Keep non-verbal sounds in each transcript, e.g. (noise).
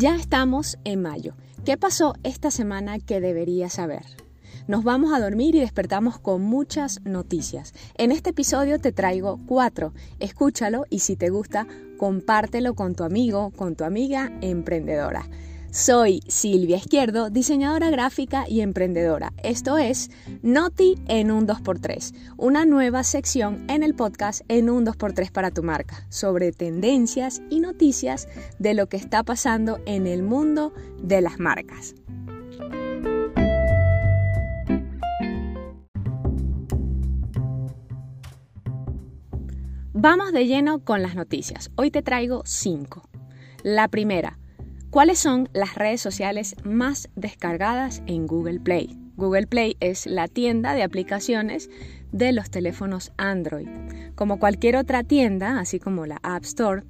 Ya estamos en mayo. ¿Qué pasó esta semana que deberías saber? Nos vamos a dormir y despertamos con muchas noticias. En este episodio te traigo cuatro. Escúchalo y si te gusta, compártelo con tu amigo, con tu amiga emprendedora. Soy Silvia Izquierdo, diseñadora gráfica y emprendedora. Esto es Noti en un 2x3, una nueva sección en el podcast en un 2x3 para tu marca, sobre tendencias y noticias de lo que está pasando en el mundo de las marcas. Vamos de lleno con las noticias. Hoy te traigo cinco. La primera, ¿Cuáles son las redes sociales más descargadas en Google Play? Google Play es la tienda de aplicaciones de los teléfonos Android. Como cualquier otra tienda, así como la App Store,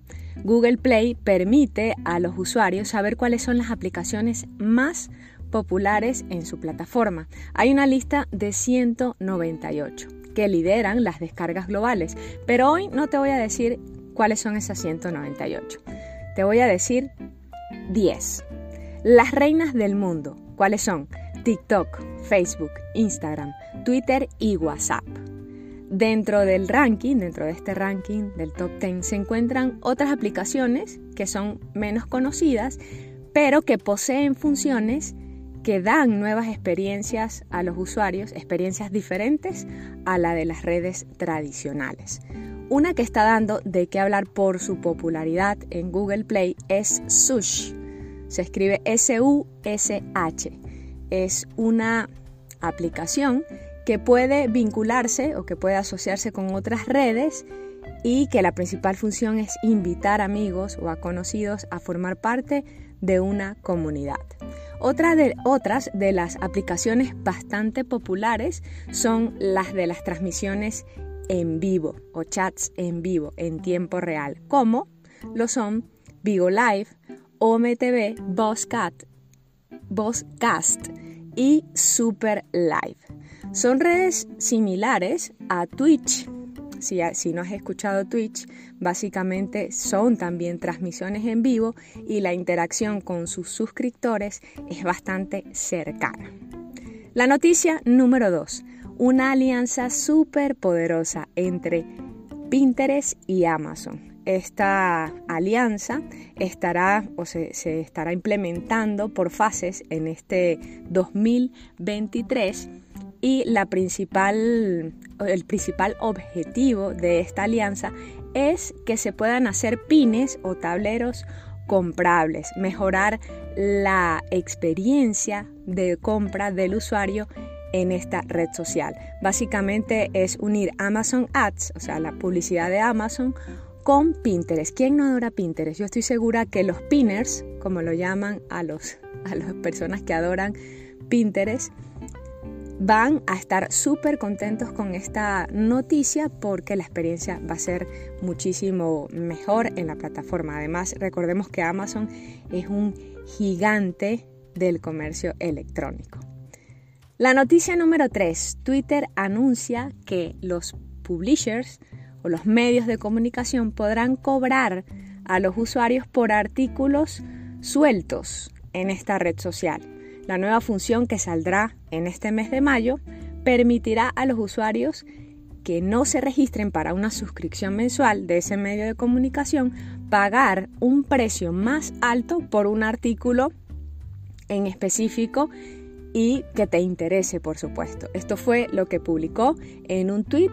Google Play permite a los usuarios saber cuáles son las aplicaciones más populares en su plataforma. Hay una lista de 198 que lideran las descargas globales, pero hoy no te voy a decir cuáles son esas 198. Te voy a decir 10. Las reinas del mundo, ¿cuáles son? TikTok, Facebook, Instagram, Twitter y WhatsApp. Dentro del ranking, dentro de este ranking del top 10, se encuentran otras aplicaciones que son menos conocidas, pero que poseen funciones que dan nuevas experiencias a los usuarios, experiencias diferentes a la de las redes tradicionales. Una que está dando de qué hablar por su popularidad en Google Play es Sush. Se escribe S-U-S-H. Es una aplicación que puede vincularse o que puede asociarse con otras redes y que la principal función es invitar amigos o a conocidos a formar parte de una comunidad. De, otras de las aplicaciones bastante populares son las de las transmisiones en vivo o chats en vivo en tiempo real, como lo son Vigo Live, OMTV, Buzzcat, Buzzcast y Super Live. Son redes similares a Twitch. Si, si no has escuchado Twitch, básicamente son también transmisiones en vivo y la interacción con sus suscriptores es bastante cercana. La noticia número 2 una alianza súper poderosa entre Pinterest y Amazon. Esta alianza estará o se, estará implementando por fases en este 2023 y la principal, el principal objetivo de esta alianza es que se puedan hacer pines o tableros comprables, mejorar la experiencia de compra del usuario en esta red social. Básicamente es unir Amazon Ads, o sea, la publicidad de Amazon, con Pinterest. ¿Quién no adora Pinterest? Yo estoy segura que los pinners, como lo llaman a, los, a las personas que adoran Pinterest, van a estar súper contentos con esta noticia porque la experiencia va a ser muchísimo mejor en la plataforma. Además, recordemos que Amazon es un gigante del comercio electrónico. La noticia número 3. Twitter anuncia que los publishers o los medios de comunicación podrán cobrar a los usuarios por artículos sueltos en esta red social. La nueva función que saldrá en este mes de mayo permitirá a los usuarios que no se registren para una suscripción mensual de ese medio de comunicación pagar un precio más alto por un artículo en específico y que te interese, por supuesto. Esto fue lo que publicó en un tweet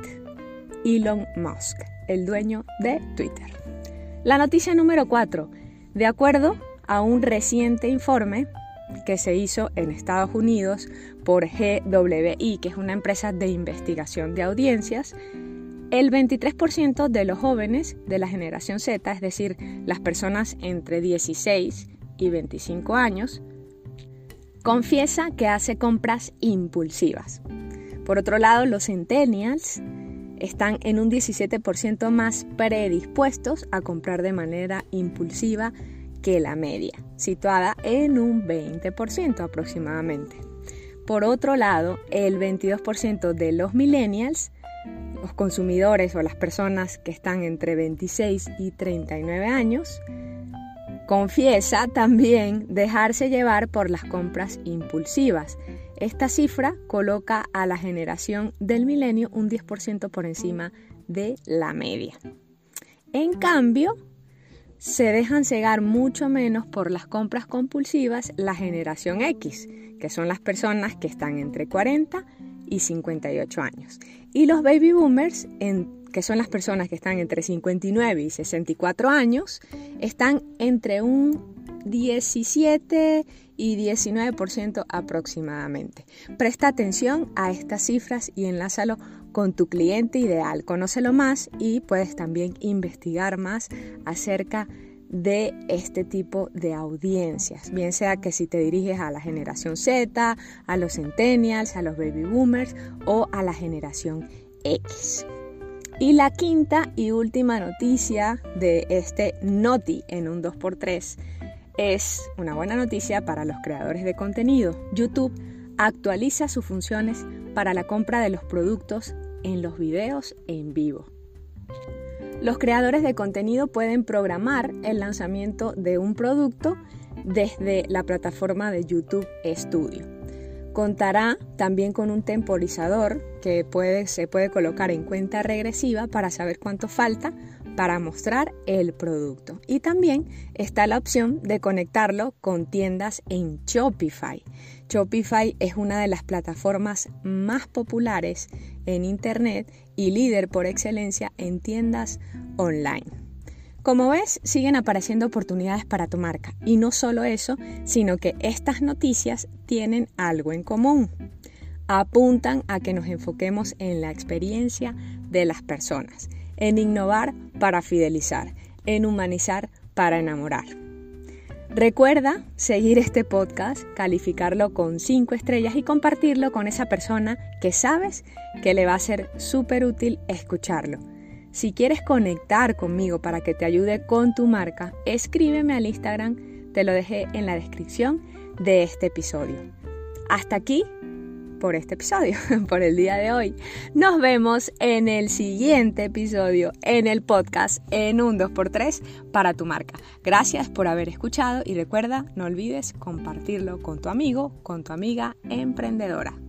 Elon Musk, el dueño de Twitter. La noticia número 4. De acuerdo a un reciente informe que se hizo en Estados Unidos por GWI, que es una empresa de investigación de audiencias, el 23% de los jóvenes de la generación Z, es decir, las personas entre 16 y 25 años, Confiesa que hace compras impulsivas. Por otro lado, los centennials están en un 17% más predispuestos a comprar de manera impulsiva que la media, situada en un 20% aproximadamente. Por otro lado, el 22% de los millennials, los consumidores o las personas que están entre 26 y 39 años, Confiesa también dejarse llevar por las compras impulsivas. Esta cifra coloca a la generación del milenio un 10% por encima de la media. En cambio, se dejan cegar mucho menos por las compras compulsivas la generación X, que son las personas que están entre 40 y 58 años. Y los baby boomers, que son las personas que están entre 59 y 64 años, están entre un 17 y 19% aproximadamente. Presta atención a estas cifras y enlázalo con tu cliente ideal. Conócelo más y puedes también investigar más acerca de este tipo de audiencias, bien sea que si te diriges a la generación Z, a los centennials, a los baby boomers o a la generación X. Y la quinta y última noticia de este Noti en un 2x3 es una buena noticia para los creadores de contenido. YouTube actualiza sus funciones para la compra de los productos en los videos en vivo. Los creadores de contenido pueden programar el lanzamiento de un producto desde la plataforma de YouTube Studio. Contará también con un temporizador que se puede colocar en cuenta regresiva para saber cuánto falta para mostrar el producto. Y también está la opción de conectarlo con tiendas en Shopify. Shopify es una de las plataformas más populares en Internet y líder por excelencia en tiendas online. Como ves, siguen apareciendo oportunidades para tu marca. Y no solo eso, sino que estas noticias tienen algo en común. Apuntan a que nos enfoquemos en la experiencia de las personas en innovar para fidelizar, en humanizar para enamorar. Recuerda seguir este podcast, calificarlo con 5 estrellas y compartirlo con esa persona que sabes que le va a ser súper útil escucharlo. Si quieres conectar conmigo para que te ayude con tu marca, escríbeme al Instagram, te lo dejé en la descripción de este episodio. Hasta aquí por este episodio, (laughs) por el día de hoy. Nos vemos en el siguiente episodio, en el podcast, en un 2x3 para tu marca. Gracias por haber escuchado y recuerda, no olvides compartirlo con tu amigo, con tu amiga emprendedora.